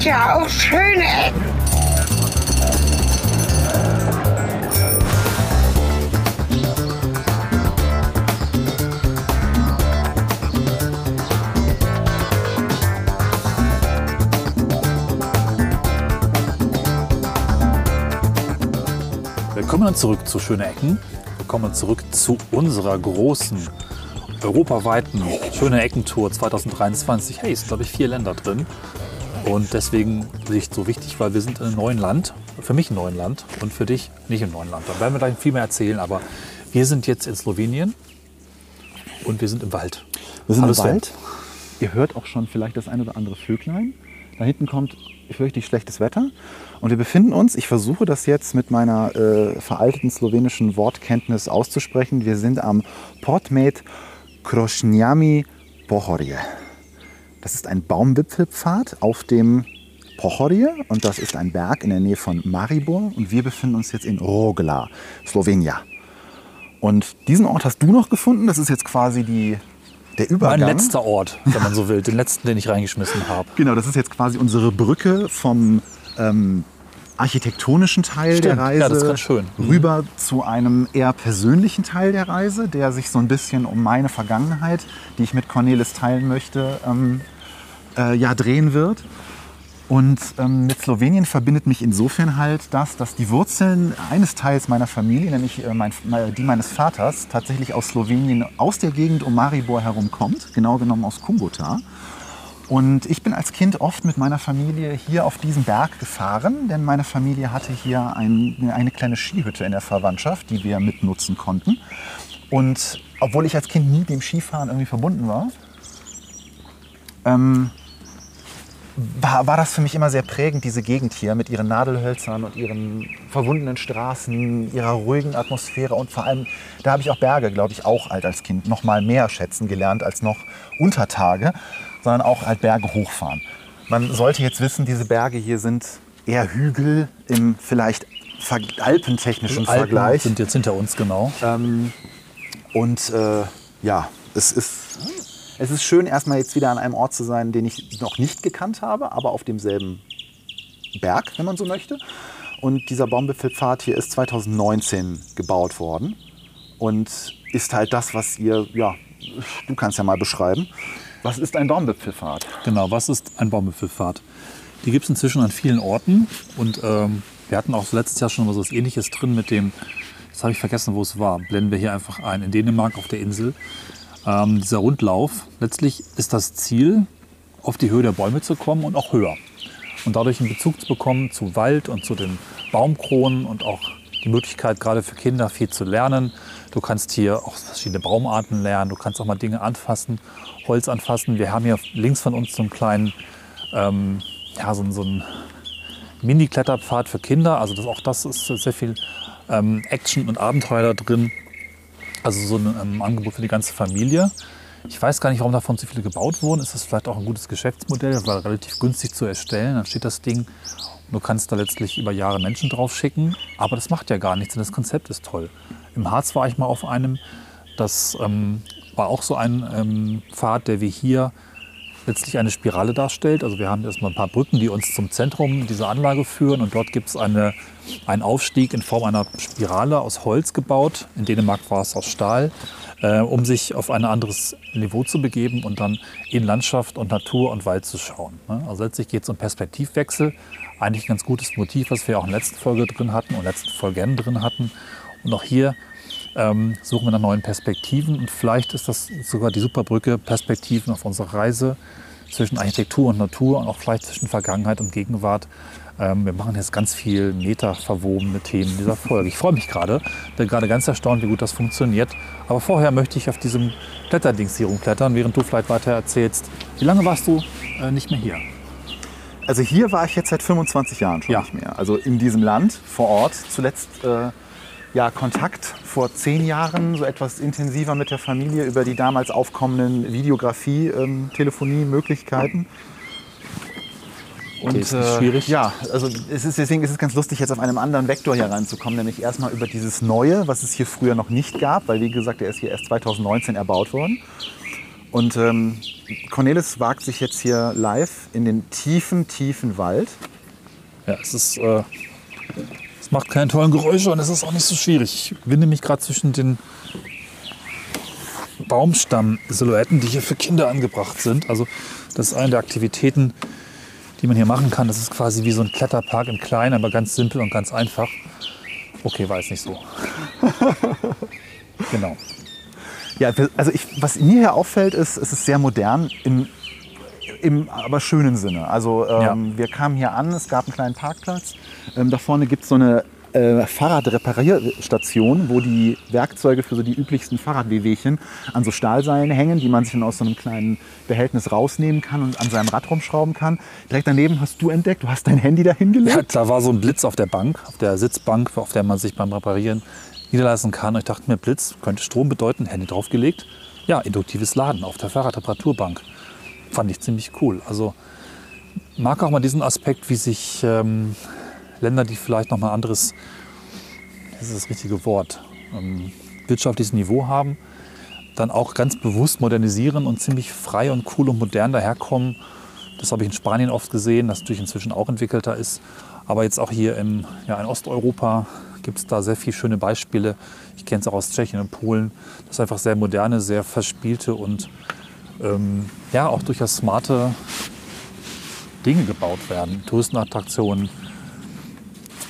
gibt ja auch schöne Ecken. Willkommen zurück zu Schöne Ecken. Willkommen zurück zu unserer großen, europaweiten Schöne Ecken-Tour 2023. Hey, es sind glaube ich vier Länder drin. Und deswegen ist es so wichtig, weil wir sind in einem neuen Land. Für mich ein neuen Land und für dich nicht im neuen Land. Da werden wir gleich viel mehr erzählen. Aber wir sind jetzt in Slowenien und wir sind im Wald. Wir sind Hallo im Sven. Wald. Ihr hört auch schon vielleicht das ein oder andere Vöglein. Da hinten kommt fürchterlich schlechtes Wetter. Und wir befinden uns, ich versuche das jetzt mit meiner äh, veralteten slowenischen Wortkenntnis auszusprechen. Wir sind am Portmet Krošnjami Pohorje. Das ist ein Baumwipfelpfad auf dem Pohorje und das ist ein Berg in der Nähe von Maribor. Und wir befinden uns jetzt in Rogla, Slowenien. Und diesen Ort hast du noch gefunden. Das ist jetzt quasi die, der Übergang. Mein letzter Ort, wenn man so will. Den letzten, den ich reingeschmissen habe. Genau, das ist jetzt quasi unsere Brücke vom ähm, architektonischen Teil Stimmt, der Reise ja. Mhm. rüber zu einem eher persönlichen Teil der Reise, der sich so ein bisschen um meine Vergangenheit, die ich mit Cornelis teilen möchte, ähm, äh, ja, drehen wird. Und ähm, mit Slowenien verbindet mich insofern halt das, dass die Wurzeln eines Teils meiner Familie, nämlich äh, mein, die meines Vaters, tatsächlich aus Slowenien, aus der Gegend um Maribor herum kommt, genau genommen aus Kumbota. Und ich bin als Kind oft mit meiner Familie hier auf diesen Berg gefahren, denn meine Familie hatte hier ein, eine kleine Skihütte in der Verwandtschaft, die wir mitnutzen konnten. Und obwohl ich als Kind nie dem Skifahren irgendwie verbunden war, ähm, war, war das für mich immer sehr prägend, diese Gegend hier mit ihren Nadelhölzern und ihren verwundenen Straßen, ihrer ruhigen Atmosphäre und vor allem, da habe ich auch Berge, glaube ich, auch alt als Kind noch mal mehr schätzen gelernt als noch Untertage, sondern auch halt Berge hochfahren. Man sollte jetzt wissen, diese Berge hier sind eher Hügel im vielleicht ver alpentechnischen Alpen Vergleich. sind jetzt hinter uns, genau. Ähm, und äh, ja, es ist, es ist schön, erstmal jetzt wieder an einem Ort zu sein, den ich noch nicht gekannt habe, aber auf demselben Berg, wenn man so möchte. Und dieser Baumwipfelpfad hier ist 2019 gebaut worden und ist halt das, was ihr, ja, du kannst ja mal beschreiben. Was ist ein Baumwipfelpfad? Genau, was ist ein Baumwipfelpfad? Die gibt es inzwischen an vielen Orten und ähm, wir hatten auch letztes Jahr schon mal was ähnliches drin mit dem, jetzt habe ich vergessen, wo es war, blenden wir hier einfach ein, in Dänemark auf der Insel. Ähm, dieser Rundlauf, letztlich ist das Ziel, auf die Höhe der Bäume zu kommen und auch höher. Und dadurch einen Bezug zu bekommen zu Wald und zu den Baumkronen und auch die Möglichkeit, gerade für Kinder viel zu lernen. Du kannst hier auch verschiedene Baumarten lernen, du kannst auch mal Dinge anfassen, Holz anfassen. Wir haben hier links von uns so einen kleinen, ähm, ja, so, so einen Mini-Kletterpfad für Kinder. Also das, auch das ist sehr viel ähm, Action und Abenteuer da drin. Also so ein ähm, Angebot für die ganze Familie. Ich weiß gar nicht, warum davon so viele gebaut wurden. Ist das vielleicht auch ein gutes Geschäftsmodell? Das war relativ günstig zu erstellen. Dann steht das Ding und du kannst da letztlich über Jahre Menschen drauf schicken. Aber das macht ja gar nichts und das Konzept ist toll. Im Harz war ich mal auf einem. Das ähm, war auch so ein ähm, Pfad, der wie hier letztlich eine Spirale darstellt. Also wir haben erstmal ein paar Brücken, die uns zum Zentrum dieser Anlage führen und dort gibt es eine, einen Aufstieg in Form einer Spirale aus Holz gebaut. In Dänemark war es aus Stahl, äh, um sich auf ein anderes Niveau zu begeben und dann in Landschaft und Natur und Wald zu schauen. ne? Also letztlich geht es um Perspektivwechsel. Eigentlich ein ganz gutes Motiv, was wir auch in der letzten Folge drin hatten und letzten Folgen drin hatten. Und auch hier ähm, suchen wir nach neuen Perspektiven und vielleicht ist das sogar die Superbrücke Perspektiven auf unserer Reise zwischen Architektur und Natur und auch vielleicht zwischen Vergangenheit und Gegenwart. Ähm, wir machen jetzt ganz viel metaverwobene Themen in dieser Folge. Ich freue mich gerade, bin gerade ganz erstaunt, wie gut das funktioniert. Aber vorher möchte ich auf diesem Kletterdings hier rumklettern, während du vielleicht weiter erzählst. Wie lange warst du äh, nicht mehr hier? Also hier war ich jetzt seit 25 Jahren schon Ja. nicht mehr. Also in diesem Land vor Ort. Zuletzt äh, ja Kontakt vor zehn Jahren, so etwas intensiver mit der Familie über die damals aufkommenden Videografie, ähm. Und Okay, ist nicht schwierig. ja, also es ist, deswegen ist es ganz lustig, jetzt auf einem anderen Vektor hier reinzukommen, nämlich erstmal über dieses Neue, was es hier früher noch nicht gab, weil wie gesagt, der ist hier erst 2019 erbaut worden. Und ähm, Cornelis wagt sich jetzt hier live in den tiefen, tiefen Wald. Ja, es ist. Äh, es macht keine tollen Geräusche und es ist auch nicht so schwierig. Ich winde mich gerade zwischen den Baumstamm-Silhouetten, die hier für Kinder angebracht sind. Also, das ist eine der Aktivitäten, die man hier machen kann. Das ist quasi wie so ein Kletterpark in klein, aber ganz simpel und ganz einfach. Okay, war jetzt nicht so. genau. Ja, also ich, was mir hier auffällt, ist, es ist sehr modern, im, im aber schönen Sinne. Also ähm, wir kamen hier an, es gab einen kleinen Parkplatz. Ähm, da vorne gibt es so eine äh, Fahrradreparierstation, wo die Werkzeuge für so die üblichsten Fahrradwehwehchen an so Stahlseilen hängen, die man sich dann aus so einem kleinen Behältnis rausnehmen kann und an seinem Rad rumschrauben kann. Direkt daneben hast du entdeckt, du hast dein Handy da hingelegt. Ja, da war so ein Blitz auf der Bank, auf der Sitzbank, auf der man sich beim Reparieren niederlassen kann. Und ich dachte mir, Blitz könnte Strom bedeuten, Handy draufgelegt. Ja, induktives Laden auf der Fahrradreparaturbank. Fand ich ziemlich cool. Also mag auch mal diesen Aspekt, wie sich ähm, Länder, die vielleicht noch mal anderes, das ist das richtige Wort, ähm, wirtschaftliches Niveau haben, dann auch ganz bewusst modernisieren und ziemlich frei und cool und modern daherkommen. Das habe ich in Spanien oft gesehen, das natürlich inzwischen auch entwickelter ist. Aber jetzt auch hier im, ja, in Osteuropa gibt es da sehr viele schöne Beispiele. Ich kenne es auch aus Tschechien und Polen, dass einfach sehr moderne, sehr verspielte und ähm, ja, auch durchaus smarte Dinge gebaut werden. Touristenattraktionen,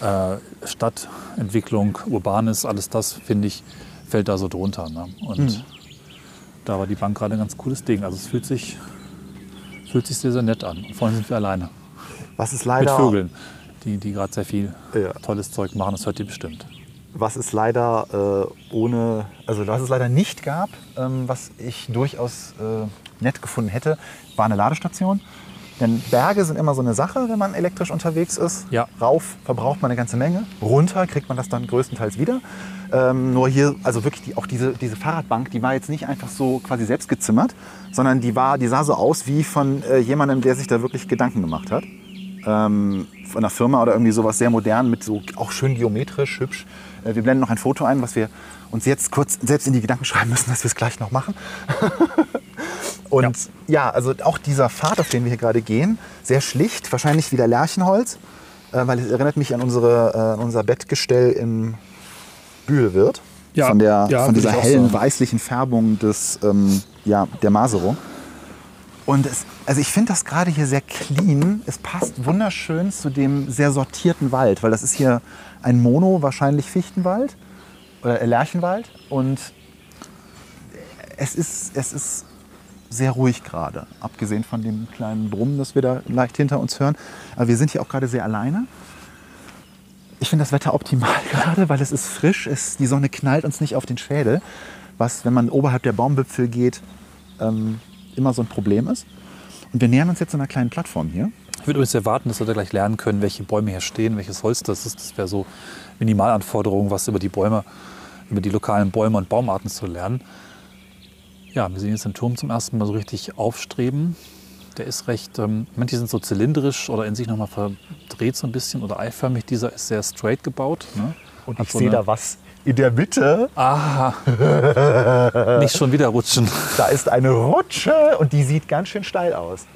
äh, Stadtentwicklung, Urbanes, alles das, finde ich, fällt da so drunter. Ne? Und da war die Bank gerade ein ganz cooles Ding. Also es fühlt sich, fühlt sich sehr, sehr nett an. Und vorhin sind wir alleine. Was ist Mit leider, Vögeln, die, die gerade sehr viel Ja. tolles Zeug machen. Das hört ihr bestimmt. was es leider äh, ohne, also was es leider nicht gab, ähm, was ich durchaus äh, nett gefunden hätte, war eine Ladestation. Denn Berge sind immer so eine Sache, wenn man elektrisch unterwegs ist. Ja. Rauf verbraucht man eine ganze Menge, runter kriegt man das dann größtenteils wieder. Ähm, nur hier, also wirklich die, auch diese, diese Fahrradbank, die war jetzt nicht einfach so quasi selbst gezimmert, sondern die, war, die sah so aus wie von äh, jemandem, der sich da wirklich Gedanken gemacht hat ähm, von einer Firma oder irgendwie sowas sehr modern mit so auch schön geometrisch, hübsch. Äh, wir blenden noch ein Foto ein, was wir uns jetzt kurz selbst in die Gedanken schreiben müssen, dass wir es gleich noch machen. Und ja. also auch dieser Pfad, auf den wir hier gerade gehen, sehr schlicht, wahrscheinlich wieder Lärchenholz, äh, weil es erinnert mich an, unsere, äh, unser Bettgestell im Bühlwirt. Ja, von, der, ja, von dieser hellen sagen. weißlichen Färbung des, ähm, ja, der Maserung. Und es, also ich finde das gerade hier sehr clean. Es passt wunderschön zu dem sehr sortierten Wald, weil das ist hier ein Mono, wahrscheinlich Fichtenwald oder Lärchenwald. Und es ist, es ist sehr ruhig gerade, abgesehen von dem kleinen Brummen, das wir da leicht hinter uns hören. Aber wir sind hier auch gerade sehr alleine. Ich finde das Wetter optimal gerade, weil es ist frisch, es, die Sonne knallt uns nicht auf den Schädel, was, wenn man oberhalb der Baumwipfel geht, ähm, immer so ein Problem ist. Und wir nähern uns jetzt einer kleinen Plattform hier. Ich würde übrigens erwarten, dass wir da gleich lernen können, welche Bäume hier stehen, welches Holz das ist. Das wäre so Minimalanforderung, was über die Bäume, über die lokalen Bäume und Baumarten zu lernen. Ja, wir sehen jetzt den Turm zum ersten Mal so richtig aufstreben. Der ist recht, ähm, manche sind so zylindrisch oder in sich nochmal verdreht so ein bisschen oder eiförmig. Dieser ist sehr straight gebaut. Ne? Und Hat ich so sehe da was in der Mitte. Ah, nicht schon wieder rutschen. Da ist eine Rutsche und die sieht ganz schön steil aus.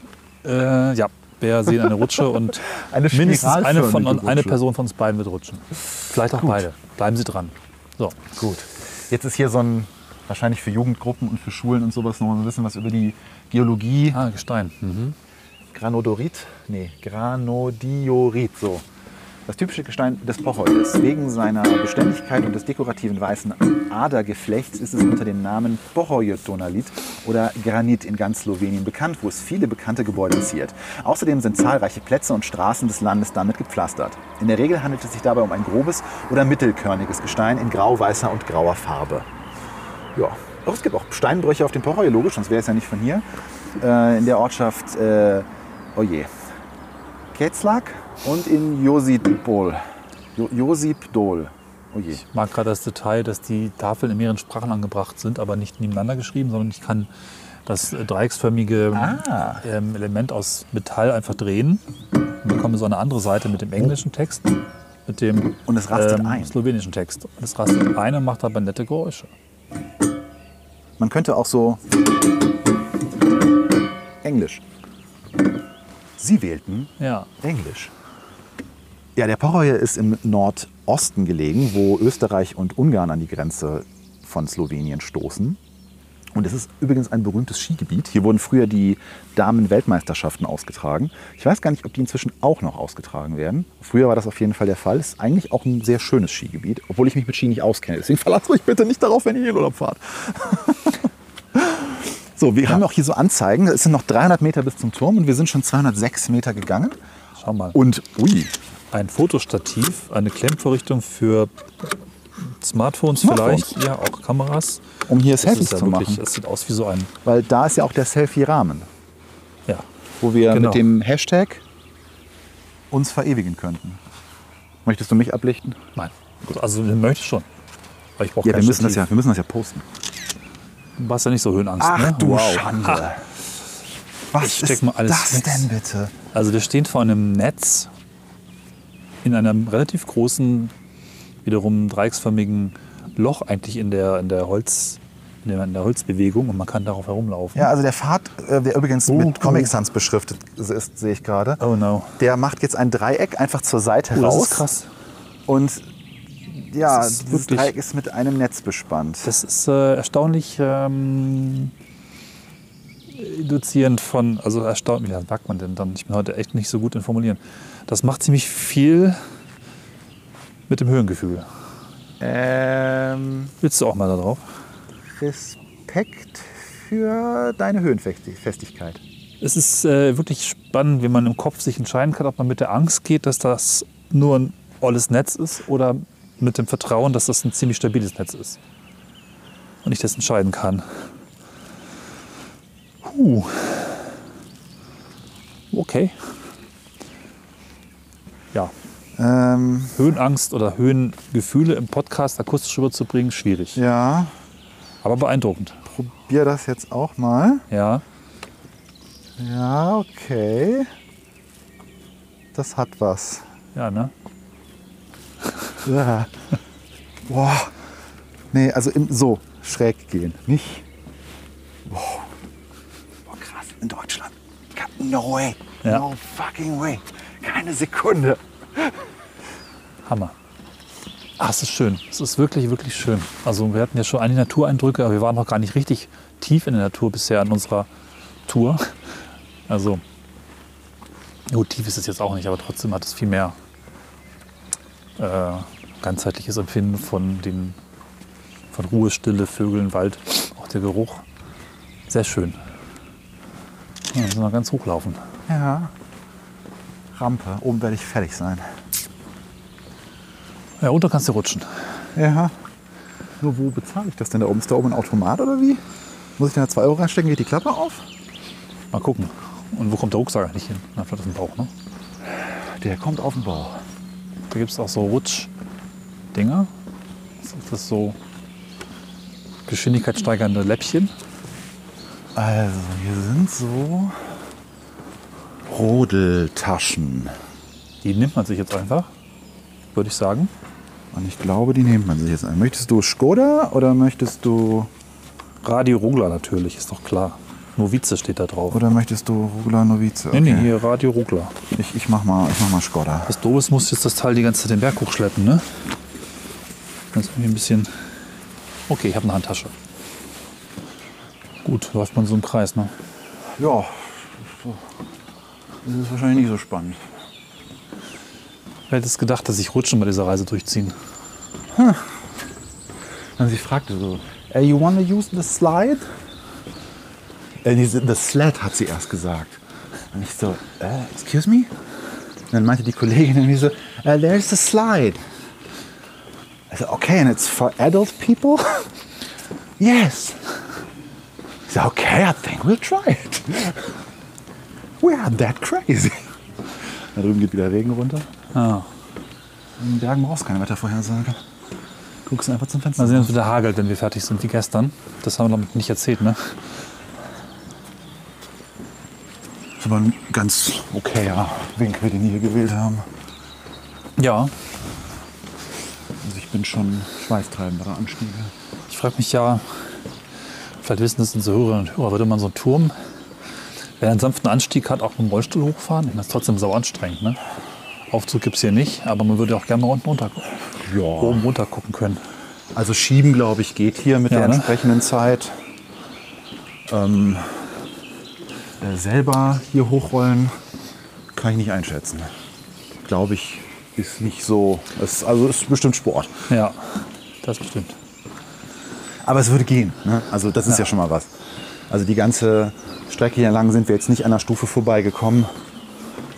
Äh, ja, wir sehen eine Rutsche und Eine mindestens eine, von, spiralförmige eine Rutsche. Person von uns beiden wird rutschen. Vielleicht auch beide. Bleiben Sie dran. So, Gut. Jetzt ist hier so ein, wahrscheinlich für Jugendgruppen und für Schulen und sowas noch mal ein bisschen was über die Geologie. ah, Gestein. Mhm. Granodorit? Nee, Granodiorit, so. Das typische Gestein des Pochoides. Wegen seiner Beständigkeit und des dekorativen weißen Adergeflechts ist es unter dem Namen Pochoidonalit oder Granit in ganz Slowenien bekannt, wo es viele bekannte Gebäude ziert. Außerdem sind zahlreiche Plätze und Straßen des Landes damit gepflastert. In der Regel handelt es sich dabei um ein grobes oder mittelkörniges Gestein in grau-weißer und grauer Farbe. Ja, auch es gibt auch Steinbrüche auf dem Pochoi, logisch, sonst wäre es ja nicht von hier. Äh, in der Ortschaft, äh, oh je, Ketzlak und in Josipol. Jo Josipdol. Oh je. Ich mag gerade das Detail, dass die Tafeln in mehreren Sprachen angebracht sind, aber nicht nebeneinander geschrieben, sondern ich kann das äh, dreiecksförmige Ah. ähm, Element aus Metall einfach drehen. Und bekomme so eine andere Seite mit dem englischen Text, mit dem Und es rastet ähm, ein. slowenischen Text. Und es rastet ein und macht aber nette Geräusche. Man könnte auch so Englisch. Sie wählten Ja. Englisch. Ja, der Pohoj ist im Nordosten gelegen, wo Österreich und Ungarn an die Grenze von Slowenien stoßen. Und es ist übrigens ein berühmtes Skigebiet. Hier wurden früher die Damen-Weltmeisterschaften ausgetragen. Ich weiß gar nicht, ob die inzwischen auch noch ausgetragen werden. Früher war das auf jeden Fall der Fall. Es ist eigentlich auch ein sehr schönes Skigebiet, obwohl ich mich mit Ski nicht auskenne. Deswegen verlasst euch bitte nicht darauf, wenn ihr in Urlaub fahrt. so, wir haben auch hier so Anzeigen. Es sind noch 300 Meter bis zum Turm und wir sind schon 206 Meter gegangen. Schau mal. Und, ui, Ein Fotostativ, eine Klemmvorrichtung für Smartphones, Smartphones. vielleicht, ja, auch Kameras. um hier Das Selfies ja zu wirklich, machen. es sieht aus wie so ein, Weil da ist ja auch der Selfie-Rahmen, ja, wo wir Genau. mit dem Hashtag uns verewigen könnten. Möchtest du mich ablichten? nein. Gut, also den möchte ich schon. Aber ich brauche Ja, wir müssen, das ja, wir müssen das ja posten. Du hast ja nicht so Höhenangst, ne? Ha. Was Ich steck ist mal alles das weg. denn bitte? Also wir stehen vor einem Netz in einem relativ großen, wiederum dreiecksförmigen Loch eigentlich in der, in der Holz, in der, Holzbewegung und man kann darauf herumlaufen. Ja, also der Pfad, äh, der übrigens Oh, mit. Comic Sans beschriftet ist, sehe ich gerade. Oh no. Der macht jetzt ein Dreieck einfach zur Seite Oh, das raus. ist krass. Und ja, Das ist dieses Dreieck ist mit einem Netz bespannt. Das ist äh, erstaunlich ähm, induzierend von, also erstaunlich, wie sagt man denn dann? Ich bin heute echt nicht so gut in Formulieren. Das macht ziemlich viel mit dem Höhengefühl. Ähm, Willst du auch mal da drauf? Respekt für deine Höhenfestigkeit. Es ist äh, wirklich spannend, wie man im Kopf sich entscheiden kann, ob man mit der Angst geht, dass das nur ein olles Netz ist oder mit dem Vertrauen, dass das ein ziemlich stabiles Netz ist. Und ich das entscheiden kann. Huh. Okay. Ja, Ähm, Höhenangst oder Höhengefühle im Podcast akustisch rüberzubringen, schwierig. ja, Aber beeindruckend. probier das jetzt auch mal. Ja, Ja, okay. Das hat was. ja, ne? Ja. Boah. Nee, also im, so schräg gehen. Nicht. Wow. Boah, krass. In Deutschland. No way. Ja. No fucking way. Keine Sekunde. Hammer. Ah, es ist schön. Es ist wirklich, wirklich schön. Also wir hatten ja schon einige Natureindrücke, aber wir waren noch gar nicht richtig tief in der Natur bisher in unserer Tour. Also, gut, tief ist es jetzt auch nicht, aber trotzdem hat es viel mehr äh, ganzheitliches Empfinden von, den, von Ruhe, Stille, Vögeln, Wald, auch der Geruch. Sehr schön. Ja, müssen wir ganz hochlaufen. Ja. Rampe. Oben werde ich fertig sein. Ja, runter kannst du rutschen. Ja. Nur wo bezahle ich das denn da oben? Ist da oben ein Automat oder wie? Muss ich da 2 Euro reinstecken? Geht die Klappe auf? Mal gucken. Und wo kommt der Rucksack eigentlich hin? Na, vielleicht auf den Bauch, ne? Der kommt auf den Bauch. Da gibt es auch so Rutschdinger. Das ist so geschwindigkeitssteigernde Läppchen. Also, hier sind so Rodeltaschen. Die nimmt man sich jetzt einfach, würde ich sagen. Und ich glaube, die nimmt man sich jetzt ein. Möchtest du Skoda oder möchtest du Radio Rugler natürlich, ist doch klar. Novize steht da drauf. oder möchtest du Rugler Novize? Nee, nee, hier Radio Rugler. Ich, ich mach mal, ich mach mal Skoda. Das Doofes muss jetzt das Teil die ganze Zeit den Berg hochschleppen, ne? Das ist irgendwie ein bisschen... Okay, ich habe eine Handtasche. Gut, läuft man so im Kreis, ne? Ja, ist wahrscheinlich nicht so spannend. Wer hätte es gedacht, dass ich Rutschen bei dieser Reise durchziehen? Und sie fragte so, "Uh, you wanna use the slide? Äh, nee, the sled hat sie erst gesagt. Und ich so, äh, excuse me? Und dann meinte die Kollegin irgendwie so, uh, there's the slide. Ich so, okay, and it's for adult people? yes. Ich so, okay, I think we'll try it. We are that crazy. Da drüben geht wieder Regen runter. Ah. In den Bergen brauchst du keine Wettervorhersage. Guckst einfach zum Fenster. Mal sehen, ob es wieder hagelt, wenn wir fertig sind wie gestern. Das haben wir noch nicht erzählt, ne? Das ist aber ein ganz okayer Winkel, den die hier gewählt haben. Ja. Also ich bin schon schweißtreibendere Anstiege. Ich frage mich ja, vielleicht wissen das unsere Hörerinnen und Hörer, würde man so einen Turm, Wer einen sanften Anstieg hat, auch mit dem Rollstuhl hochfahren, das ist trotzdem sau anstrengend. Ne? Aufzug gibt es hier nicht, aber man würde auch gerne mal unten runter, oben runter gucken können. Also schieben, glaube ich, geht hier mit Ja, der ne? entsprechenden Zeit. Ähm, äh, selber hier hochrollen kann ich nicht einschätzen. Glaube ich, ist nicht so. Es, also ist bestimmt Sport. Ja, das bestimmt. Aber es würde gehen. Ne? Also das ist ja. schon mal was. Also die ganze Strecke hier lang sind wir jetzt nicht an der Stufe vorbeigekommen,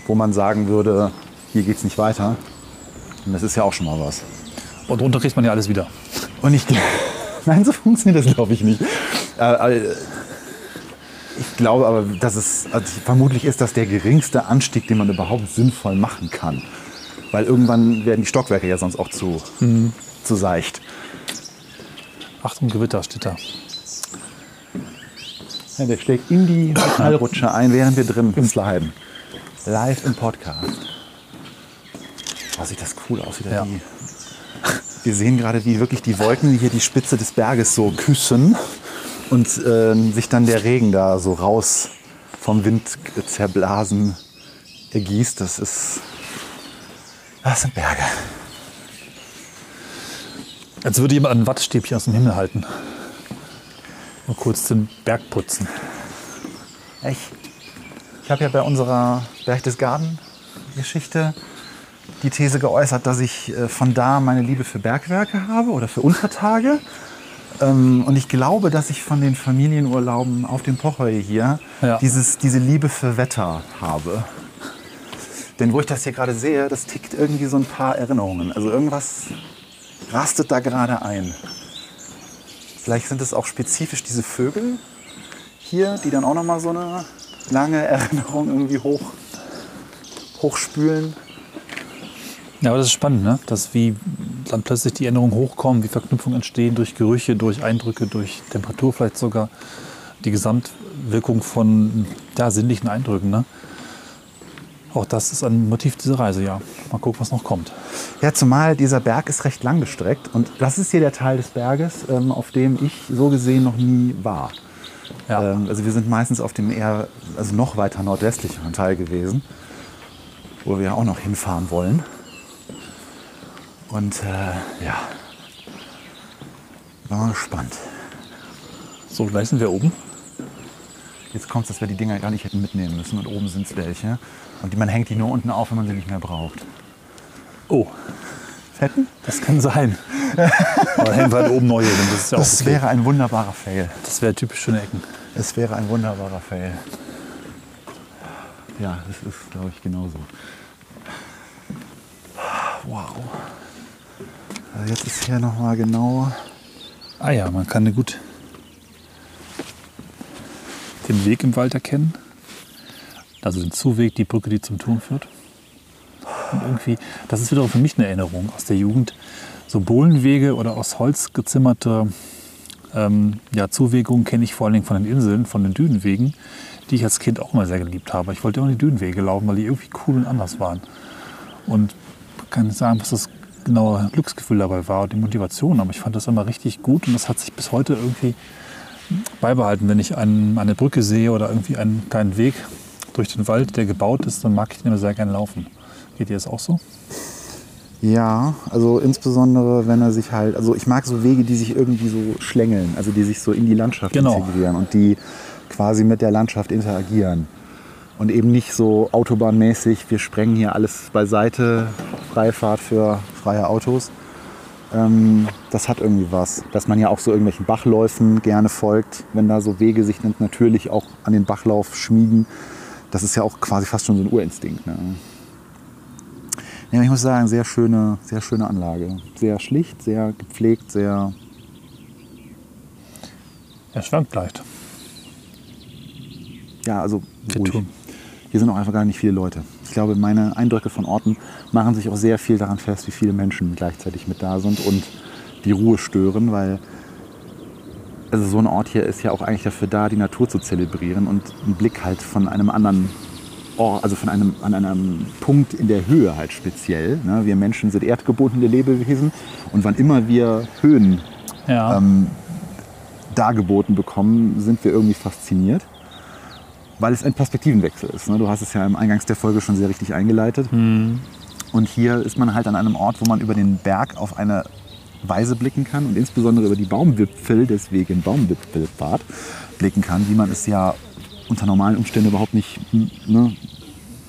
wo man sagen würde, hier geht es nicht weiter. Und das ist ja auch schon mal was. Und runter kriegt man ja alles wieder. Und ich, nein, so funktioniert das glaube ich nicht. Äh, äh, Ich glaube aber, dass es, also vermutlich ist das der geringste Anstieg, den man überhaupt sinnvoll machen kann. Weil irgendwann werden die Stockwerke ja sonst auch zu, zu seicht. Achtung, Gewitter steht da. Ja, der schlägt in die Metallrutsche ein, während wir drin sliden. Live im Podcast. Oh, sieht das cool aus, wieder Ja. die. Wir sehen gerade, wie wirklich die Wolken hier die Spitze des Berges so küssen und äh, sich dann der Regen da so raus vom Wind zerblasen ergießt. Das ist. Das sind Berge. Als würde jemand ein Wattstäbchen aus dem Himmel halten. Mal kurz den Berg putzen. Ich, ich habe ja bei unserer Berchtesgaden-Geschichte die These geäußert, dass ich äh, von da meine Liebe für Bergwerke habe oder für Untertage. Ähm, und ich glaube, dass ich von den Familienurlauben auf dem Pochheu hier Ja. dieses, diese Liebe für Wetter habe. Denn wo ich das hier gerade sehe, das tickt irgendwie so ein paar Erinnerungen. Also irgendwas rastet da gerade ein. Vielleicht sind es auch spezifisch diese Vögel hier, die dann auch noch mal so eine lange Erinnerung irgendwie hoch, hochspülen. Ja, aber das ist spannend, ne? dass wie dann plötzlich die Erinnerungen hochkommen, wie Verknüpfungen entstehen durch Gerüche, durch Eindrücke, durch Temperatur vielleicht sogar. Die Gesamtwirkung von ja, sinnlichen Eindrücken. Ne? Auch das ist ein Motiv dieser Reise, ja. Mal gucken, was noch kommt. Ja, zumal dieser Berg ist recht lang gestreckt und das ist hier der Teil des Berges, ähm, auf dem ich so gesehen noch nie war. Ja. Ähm, also wir sind meistens auf dem eher, also noch weiter nordwestlicheren Teil gewesen, wo wir auch noch hinfahren wollen. Und äh, ja, mal gespannt. So, gleich sind wir oben. Jetzt kommt es, dass wir die Dinger gar nicht hätten mitnehmen müssen und oben sind es welche. Und die, man hängt die nur unten auf, wenn man sie nicht mehr braucht. Oh, Fetten? das kann sein. Aber hängen wir halt oben neue. denn Das, ja auch Das okay. wäre ein wunderbarer Fail. das wäre typisch schöne Ecken. Es wäre ein wunderbarer Fail. Ja, das ist, glaube ich, genauso. Wow. Also jetzt ist hier noch mal genau. Ah ja, man kann gut den Weg im Wald erkennen. Also den Zuweg, die Brücke, die zum Turm führt. Und irgendwie, das ist wiederum für mich eine Erinnerung aus der Jugend. So Bohlenwege oder aus Holz gezimmerte ähm, ja, Zuwegungen kenne ich vor allen Dingen von den Inseln, von den Dünenwegen, die ich als Kind auch immer sehr geliebt habe. Ich wollte immer die Dünenwege laufen, weil die irgendwie cool und anders waren. Und kann nicht sagen, was das genaue Glücksgefühl dabei war und die Motivation, aber ich fand das immer richtig gut und das hat sich bis heute irgendwie beibehalten. Wenn ich einen, eine Brücke sehe oder irgendwie einen kleinen Weg durch den Wald, der gebaut ist, dann mag ich den immer sehr gerne laufen. Geht dir das auch so? Ja, also insbesondere, wenn er sich halt. Also ich mag so Wege, die sich irgendwie so schlängeln, also die sich so in die Landschaft Genau. integrieren und die quasi mit der Landschaft interagieren. Und eben nicht so autobahnmäßig, wir sprengen hier alles beiseite, Freifahrt für freie Autos. Ähm, das hat irgendwie was. Dass man ja auch so irgendwelchen Bachläufen gerne folgt, wenn da so Wege sich natürlich auch an den Bachlauf schmiegen. Das ist ja auch quasi fast schon so ein Urinstinkt. Ne? Ja, ich muss sagen, sehr schöne, sehr schöne Anlage. Sehr schlicht, sehr gepflegt, sehr. Er schwankt leicht. Ja, also ruhig. Hier sind auch einfach gar nicht viele Leute. Ich glaube, meine Eindrücke von Orten machen sich auch sehr viel daran fest, wie viele Menschen gleichzeitig mit da sind und die Ruhe stören, weil also so ein Ort hier ist ja auch eigentlich dafür da, die Natur zu zelebrieren und einen Blick halt von einem anderen Ort, also von einem, an einem Punkt in der Höhe halt speziell. Ne? Wir Menschen sind erdgebundene Lebewesen und wann immer wir Höhen Ja. ähm, dargeboten bekommen, sind wir irgendwie fasziniert. weil es ein Perspektivenwechsel ist. Ne? Du hast es ja im Eingangs der Folge schon sehr richtig eingeleitet. Und hier ist man halt an einem Ort, wo man über den Berg auf eine Weise blicken kann und insbesondere über die Baumwipfel, deswegen Baumwipfelpfad, blicken kann, wie man es ja unter normalen Umständen überhaupt nicht ne,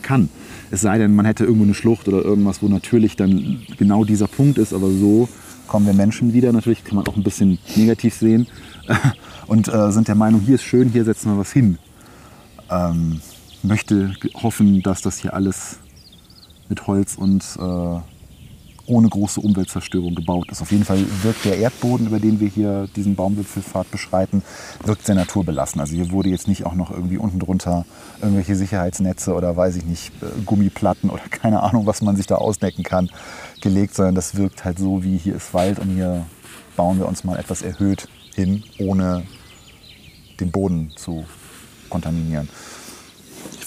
kann. Es sei denn, man hätte irgendwo eine Schlucht oder irgendwas, wo natürlich dann genau dieser Punkt ist, aber so kommen wir Menschen wieder. Natürlich kann man auch ein bisschen negativ sehen und äh, sind der Meinung, hier ist schön, hier setzen wir was hin. Ähm, möchte hoffen, dass das hier alles mit Holz und äh, ohne große Umweltzerstörung gebaut ist. Auf jeden Fall wirkt der Erdboden, über den wir hier diesen Baumwipfelpfad beschreiten, wirkt sehr naturbelassen. Also hier wurde jetzt nicht auch noch irgendwie unten drunter irgendwelche Sicherheitsnetze oder weiß ich nicht, äh, Gummiplatten oder keine Ahnung, was man sich da ausdecken kann, gelegt, sondern das wirkt halt so, wie hier ist Wald und hier bauen wir uns mal etwas erhöht hin, ohne den Boden zu kontaminieren.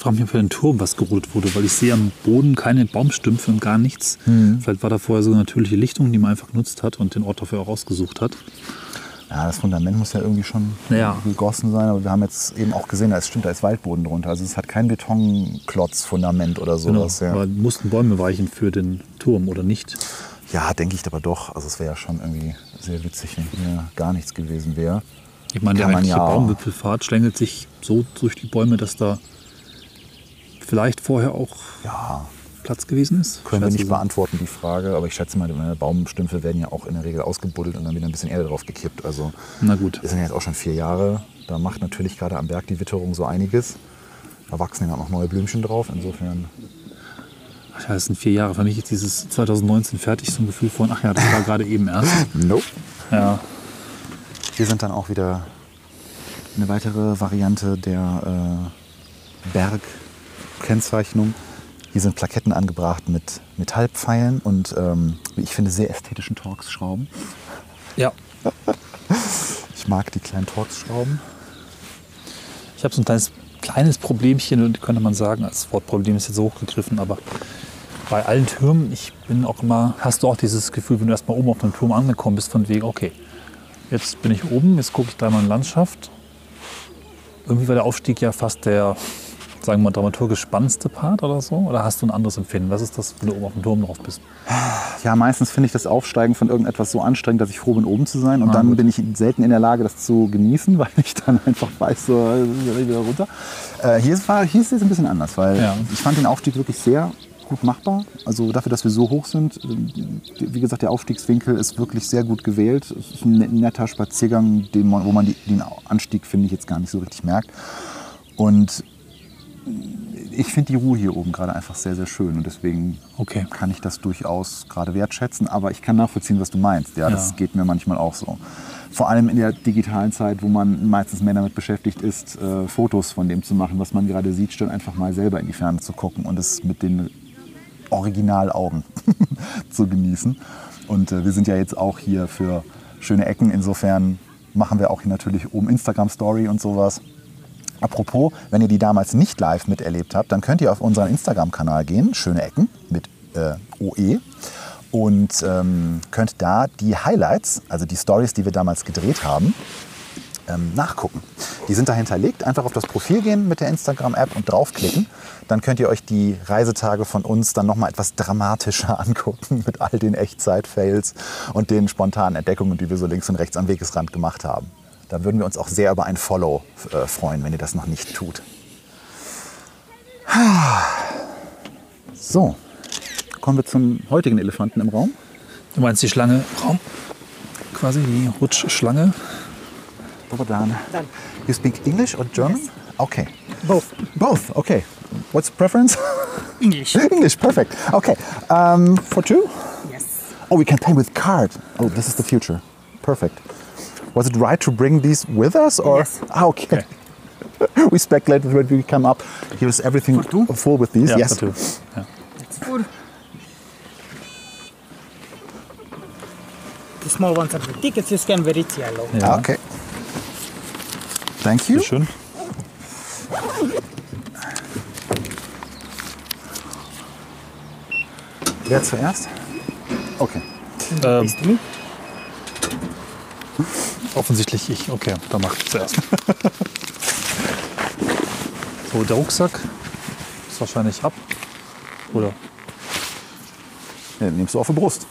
Ich frage mich, ob für den Turm was gerodet wurde, weil ich sehe am Boden keine Baumstümpfe und gar nichts. Vielleicht war da vorher so eine natürliche Lichtung, die man einfach genutzt hat und den Ort dafür auch ausgesucht hat. Ja, das Fundament muss ja irgendwie schon Ja. gegossen sein, aber wir haben jetzt eben auch gesehen, da ist, stimmt, da ist Waldboden drunter. Also es hat kein Betonklotzfundament oder sowas. Genau. Ja. Aber mussten Bäume weichen für den Turm oder nicht? ja, denke ich aber doch. Also es wäre ja schon irgendwie sehr witzig, wenn hier gar nichts gewesen wäre. Ich meine, der Kann man eigentliche ja- Baumwipfelpfad schlängelt sich so durch die Bäume, dass da vielleicht vorher auch Ja, Platz gewesen ist. können wir nicht beantworten, die Frage. Aber ich schätze mal, Baumstümpfe werden ja auch in der Regel ausgebuddelt und dann wieder ein bisschen Erde drauf gekippt. Also Na gut. wir sind ja jetzt auch schon vier Jahre. Da macht natürlich gerade am Berg die Witterung so einiges. Da wachsen ja auch noch neue Blümchen drauf. Insofern Ach ja, das sind vier Jahre. Für mich ist dieses 2019 fertig, so ein Gefühl von, ach ja, das war gerade eben erst. Nope. Ja, Hier sind dann auch wieder eine weitere Variante der äh, Bergkennzeichnung. Hier sind Plaketten angebracht mit Metallpfeilen und, ähm, wie ich finde, sehr ästhetischen Torx-Schrauben. ja. Ich mag die kleinen Torx-Schrauben. Ich habe so ein kleines, kleines Problemchen, könnte man sagen, als Wortproblem ist jetzt so hochgegriffen, aber bei allen Türmen, ich bin auch immer, hast du auch dieses Gefühl, wenn du erstmal oben auf dem Turm angekommen bist, von wegen, okay, jetzt bin ich oben, jetzt gucke ich dreimal in Landschaft. Irgendwie war der Aufstieg ja fast der, sagen wir mal, dramaturgisch spannendste Part oder so. Oder hast du ein anderes Empfinden? Was ist das, wenn du oben auf dem Turm drauf bist? Ja, meistens finde ich das Aufsteigen von irgendetwas so anstrengend, dass ich froh bin, oben zu sein. Und Ah, dann gut. bin ich selten in der Lage, das zu genießen, weil ich dann einfach weiß, so, äh, wieder runter. Äh, hier, ist, war, hier ist es ein bisschen anders, weil Ja. ich fand den Aufstieg wirklich sehr gut machbar. Also dafür, dass wir so hoch sind, äh, wie gesagt, der Aufstiegswinkel ist wirklich sehr gut gewählt. Es ist ein net- netter Spaziergang, den man, wo man die, den Anstieg, finde ich, jetzt gar nicht so richtig merkt. Und ich finde die Ruhe hier oben gerade einfach sehr, sehr schön. Und deswegen Okay. kann ich das durchaus gerade wertschätzen. Aber ich kann nachvollziehen, was du meinst. Ja, das Ja. geht mir manchmal auch so. Vor allem in der digitalen Zeit, wo man meistens mehr damit beschäftigt ist, äh, Fotos von dem zu machen, was man gerade sieht, statt einfach mal selber in die Ferne zu gucken und es mit den Originalaugen zu genießen. Und äh, wir sind ja jetzt auch hier für schöne Ecken. Insofern machen wir auch hier natürlich oben Instagram-Story und sowas. Apropos, wenn ihr die damals nicht live miterlebt habt, dann könnt ihr auf unseren Instagram-Kanal gehen, Schöne Ecken mit äh, OE. Und ähm, könnt da die Highlights, also die Stories, die wir damals gedreht haben, ähm, nachgucken. Die sind da hinterlegt. Einfach auf das Profil gehen mit der Instagram-App und draufklicken. Dann könnt ihr euch die Reisetage von uns dann nochmal etwas dramatischer angucken mit all den Echtzeit-Fails und den spontanen Entdeckungen, die wir so links und rechts am Wegesrand gemacht haben. Da würden wir uns auch sehr über ein Follow äh, freuen, wenn ihr das noch nicht tut. So, kommen wir zum heutigen Elefanten im Raum. Du meinst die Schlange im Raum? Quasi die Rutschschlange. Over done. You speak English or German? Okay. Both. Both. Okay. What's preference? English. English. Perfect. Okay. Um, for two? Yes. Oh, we can pay with card. Oh, this is the future. Perfect. Was it right to bring these with us, or? Yes. Ah, okay. we speculated when we come up. Here's everything full with these. Ja, yes. natürlich. Ja. It's good. The small ones are the tickets. You scan where it's yellow. Ja. Okay. Thank you. Sehr schön. Wer zuerst? Okay. Ähm, Nice to meet. Offensichtlich ich. Okay, dann mach ich zuerst. so, der Rucksack ist wahrscheinlich ab. Oder? Ja, den nimmst du auf die Brust.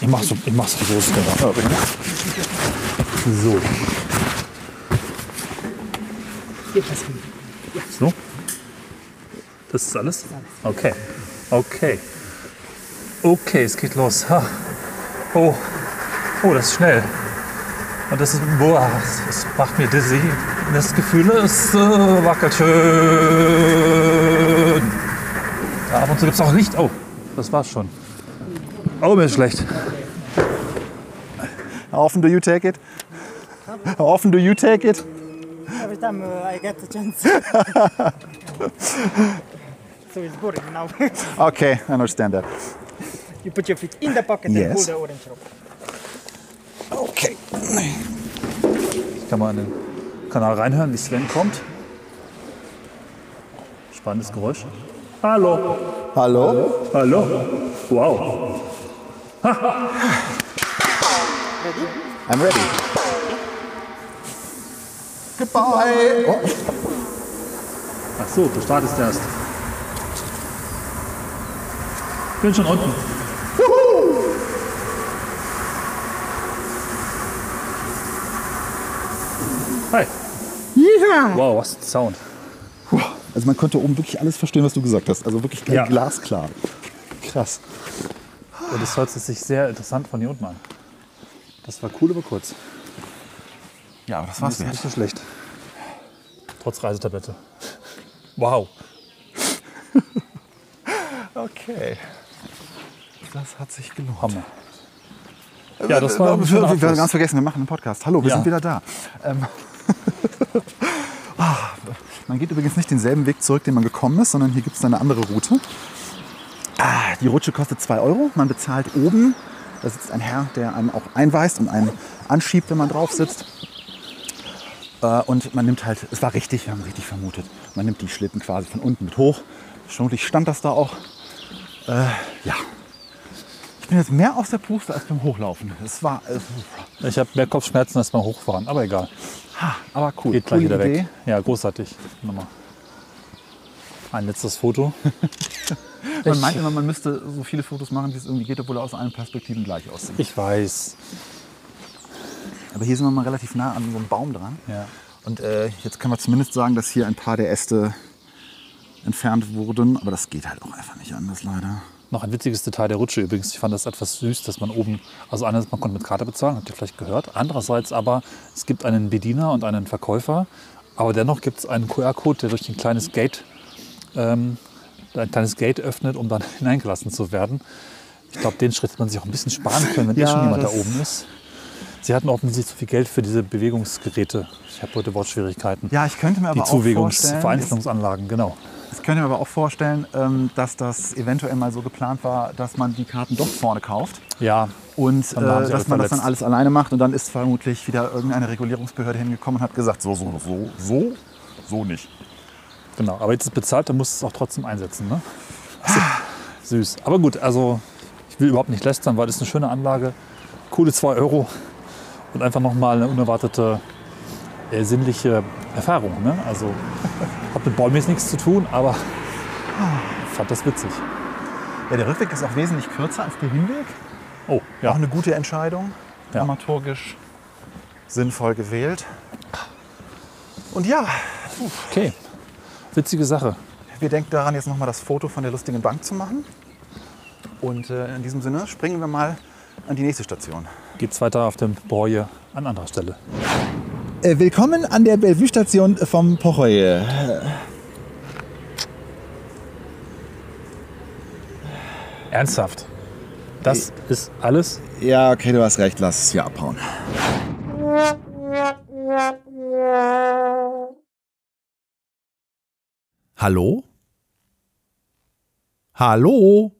Ich mach's so, ich mach's so groß, genau. So, Hier passen. so. Das ist alles? Okay. Okay. Okay, es geht los. Ha. Oh. Oh, das ist schnell. Und das ist, boah, das macht mir dizzy. Das Gefühl ist, äh, wackelt schön. Ja, ab und zu gibt es auch Licht. Oh, das war's schon. Oh, mir ist schlecht. How often do you take it? How often do you take it? Every time uh, I get the chance. so it's boring now. Okay, I understand that. you put your feet in the pocket and Yes. pull the orange rope. Okay. Ich kann mal in den Kanal reinhören, wie Sven kommt. Spannendes Geräusch. Hallo. Hallo? Hallo. Wow. I'm ready. Goodbye. Oh. Ach so, du startest erst. Bin schon unten. Hi. Ja. Wow, was ein Sound. Also man konnte oben wirklich alles verstehen, was du gesagt hast. Also wirklich Ja. glasklar. Krass. Und das hört sich sehr interessant von hier unten an. Das war cool, aber kurz. Ja, aber das war's ein wert. bisschen schlecht. Trotz Reisetablette. Wow. Okay. Das hat sich gelohnt. Hammer. Ja, das war ein wir, wir, wir haben ganz vergessen, wir machen einen Podcast. Hallo, wir Ja. sind wieder da. Ähm, man geht übrigens nicht denselben Weg zurück, den man gekommen ist, sondern hier gibt es eine andere Route. Ah, die Rutsche kostet 2 Euro. Man bezahlt oben. Da sitzt ein Herr, der einen auch einweist und einen anschiebt, wenn man drauf sitzt. Äh, Und man nimmt halt, es war richtig, wir haben richtig vermutet, man nimmt die Schlitten quasi von unten mit hoch. Vermutlich stand das da auch. Äh, ja. Ich bin jetzt mehr aus der Puste als beim Hochlaufen. Es war, äh, Ich habe mehr Kopfschmerzen als beim Hochfahren, aber egal. Ha, aber cool. Geht gleich wieder Idee. weg. Ja, großartig. Nochmal. Ein letztes Foto. Man meint immer, man müsste so viele Fotos machen, wie es irgendwie geht, obwohl er aus allen Perspektiven gleich aussieht. Ich weiß. Aber hier sind wir mal relativ nah an so einem Baum dran. Ja. Und äh, jetzt kann man zumindest sagen, dass hier ein paar der Äste entfernt wurden. Aber das geht halt auch einfach nicht anders, leider. Noch ein witziges Detail der Rutsche übrigens. Ich fand das etwas süß, dass man oben, also einerseits man konnte mit Karte bezahlen, habt ihr vielleicht gehört. Andererseits aber, es gibt einen Bediener und einen Verkäufer. Aber dennoch gibt es einen QR-Code, der durch ein kleines Gate, ähm, ein kleines Gate öffnet, um dann hineingelassen zu werden. Ich glaube, den Schritt hätte man sich auch ein bisschen sparen können, wenn eh Ja, schon jemand da oben ist. Sie hatten offensichtlich zu viel Geld für diese Bewegungsgeräte. Ich habe heute Wortschwierigkeiten. Ja, ich könnte mir Die aber auch vorstellen, Zuwägungsvereinzelungsanlagen, genau. Ich könnte mir aber auch vorstellen, ähm, dass das eventuell mal so geplant war, dass man die Karten doch vorne kauft. Ja, Und äh, dass man das dann alles alleine macht und dann ist vermutlich wieder irgendeine Regulierungsbehörde hingekommen und hat gesagt, so, so, so, so, so nicht. Genau, aber jetzt ist es bezahlt, dann musst du es auch trotzdem einsetzen. Ne? Also, süß. Aber gut, also ich will überhaupt nicht lästern, weil das ist eine schöne Anlage. Coole 2 Euro und einfach nochmal eine unerwartete äh, sinnliche Erfahrung. Ne? Also hat mit Bäumen jetzt nichts zu tun, aber ich fand das witzig. Ja, der Rückweg ist auch wesentlich kürzer als der Hinweg. Oh, ja. Auch eine gute Entscheidung. Ja. Dramaturgisch sinnvoll gewählt. Und ja, Okay, witzige Sache. wir denken daran, jetzt nochmal das Foto von der lustigen Bank zu machen. Und äh, in diesem Sinne springen wir mal an die nächste Station. Geht's weiter auf dem Boje an anderer Stelle. Äh, willkommen an der Bellevue-Station vom Pochoye. Ernsthaft? Das ist alles? Ja, okay, du hast recht, lass es hier abhauen. Hallo? Hallo?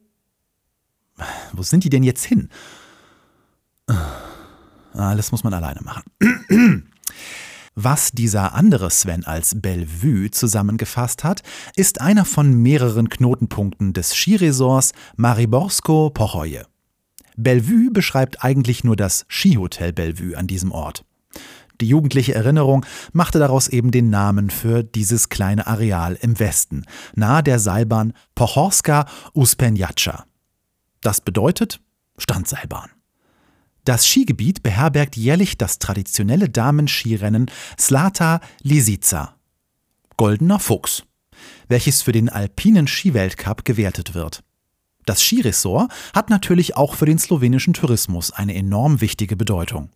Wo sind die denn jetzt hin? Ah, Das muss man alleine machen. Was dieser andere Sven als Bellevue zusammengefasst hat, ist einer von mehreren Knotenpunkten des Skiresorts Mariborsko-Pochoje. Bellevue beschreibt eigentlich nur das Skihotel Bellevue an diesem Ort. Die jugendliche Erinnerung machte daraus eben den Namen für dieses kleine Areal im Westen, nahe der Seilbahn Pochorska Uspenjatscha. Das bedeutet Standseilbahn. Das Skigebiet beherbergt jährlich das traditionelle Damenskirennen Slata Lisica, Goldener Fuchs, welches für den alpinen Skiweltcup gewertet wird. Das Skiresort hat natürlich auch für den slowenischen Tourismus eine enorm wichtige Bedeutung.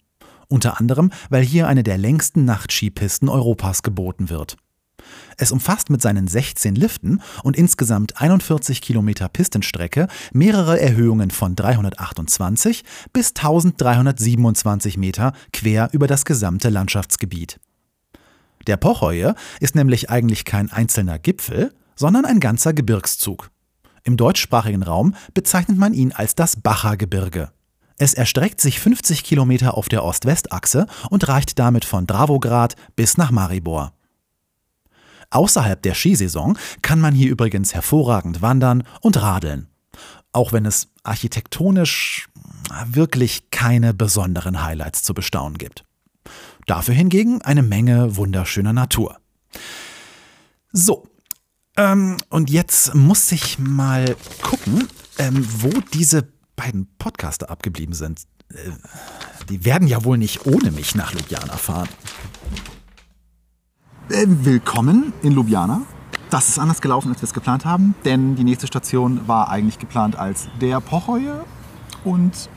Unter anderem, weil hier eine der längsten Nachtskipisten Europas geboten wird. Es umfasst mit seinen 16 Liften und insgesamt 41 Kilometer Pistenstrecke mehrere Erhöhungen von 328 bis 1327 Meter quer über das gesamte Landschaftsgebiet. Der Pochoje ist nämlich eigentlich kein einzelner Gipfel, sondern ein ganzer Gebirgszug. Im deutschsprachigen Raum bezeichnet man ihn als das Bacher Gebirge. Es erstreckt sich 50 Kilometer auf der Ost-West-Achse und reicht damit von Dravograd bis nach Maribor. Außerhalb der Skisaison kann man hier übrigens hervorragend wandern und radeln. Auch wenn es architektonisch wirklich keine besonderen Highlights zu bestaunen gibt. Dafür hingegen eine Menge wunderschöner Natur. So, ähm, und jetzt muss ich mal gucken, ähm, wo diese beiden Podcaster abgeblieben sind. Äh, die werden ja wohl nicht ohne mich nach Ljubljana fahren. Äh, willkommen in Ljubljana. Das ist anders gelaufen, als wir es geplant haben, denn die nächste Station war eigentlich geplant als der Pochoje und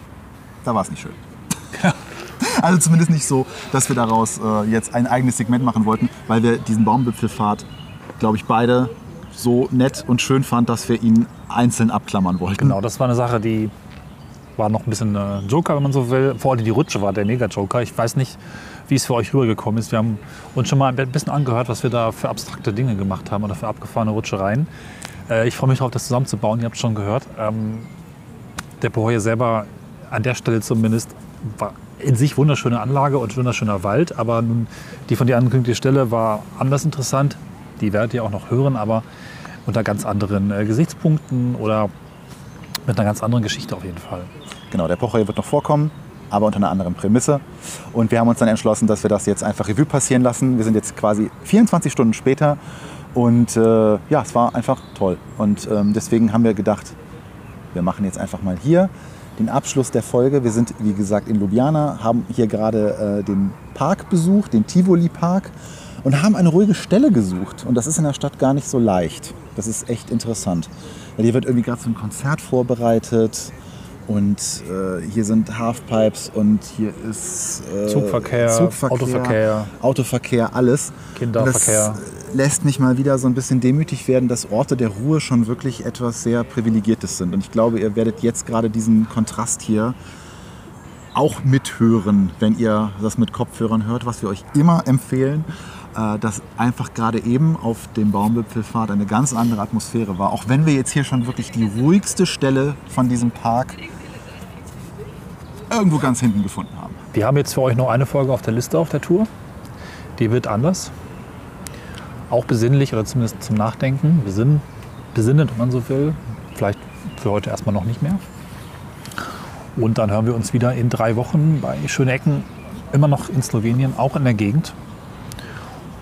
da war es nicht schön. Also zumindest nicht so, dass wir daraus äh, jetzt ein eigenes Segment machen wollten, weil wir diesen Baumwipfelfahrt, glaube ich, beide so nett und schön fanden, dass wir ihn einzeln abklammern wollten. Genau, das war eine Sache, die war noch ein bisschen äh, Joker, wenn man so will. Vor allem die Rutsche war der Mega-Joker. Ich weiß nicht, wie es für euch rübergekommen ist. Wir haben uns schon mal ein bisschen angehört, was wir da für abstrakte Dinge gemacht haben oder für abgefahrene Rutschereien. Äh, ich freue mich darauf, das zusammenzubauen. Ihr habt es schon gehört. Ähm, der Pohoye selber, an der Stelle zumindest, war in sich wunderschöne Anlage und wunderschöner Wald. Aber nun, die von dir angekündigte Stelle war anders interessant. Die werdet ihr auch noch hören, aber unter ganz anderen äh, Gesichtspunkten oder mit einer ganz anderen Geschichte auf jeden Fall. Genau, der Pochoye wird noch vorkommen, aber unter einer anderen Prämisse. Und wir haben uns dann entschlossen, dass wir das jetzt einfach Revue passieren lassen. Wir sind jetzt quasi 24 Stunden später und äh, ja, es war einfach toll. Und ähm, deswegen haben wir gedacht, wir machen jetzt einfach mal hier den Abschluss der Folge. Wir sind, wie gesagt, in Ljubljana, haben hier gerade äh, den Park besucht, den Tivoli Park und haben eine ruhige Stelle gesucht. Und das ist in der Stadt gar nicht so leicht. Das ist echt interessant. Weil hier wird irgendwie gerade so ein Konzert vorbereitet. Und äh, hier sind Halfpipes und hier ist äh, Zugverkehr, Autoverkehr. Autoverkehr, alles. Kinderverkehr. Und das lässt mich mal wieder so ein bisschen demütig werden, dass Orte der Ruhe schon wirklich etwas sehr Privilegiertes sind. Und ich glaube, ihr werdet jetzt gerade diesen Kontrast hier auch mithören, wenn ihr das mit Kopfhörern hört, was wir euch immer empfehlen dass einfach gerade eben auf dem Baumwipfelfahrt eine ganz andere Atmosphäre war. Auch wenn wir jetzt hier schon wirklich die ruhigste Stelle von diesem Park irgendwo ganz hinten gefunden haben. Wir haben jetzt für euch noch eine Folge auf der Liste auf der Tour. Die wird anders. Auch besinnlich oder zumindest zum Nachdenken. Wir sind wenn man so will. Vielleicht für heute erstmal noch nicht mehr. Und dann hören wir uns wieder in drei Wochen bei Schönecken, immer noch in Slowenien, auch in der Gegend.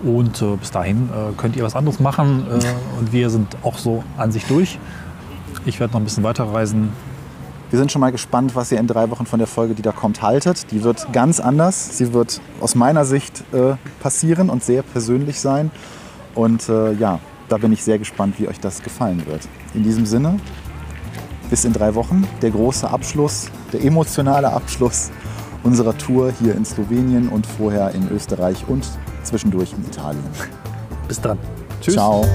Und äh, bis dahin äh, könnt ihr was anderes machen. Äh, und wir sind auch so an sich durch. Ich werde noch ein bisschen weiterreisen. Wir sind schon mal gespannt, was ihr in drei Wochen von der Folge, die da kommt, haltet. Die wird ganz anders. Sie wird aus meiner Sicht äh, passieren und sehr persönlich sein. Und äh, ja, da bin ich sehr gespannt, wie euch das gefallen wird. In diesem Sinne, bis in drei Wochen. Der große Abschluss, der emotionale Abschluss unserer Tour hier in Slowenien und vorher in Österreich und zwischendurch in Italien. Bis dann. Tschüss. Ciao.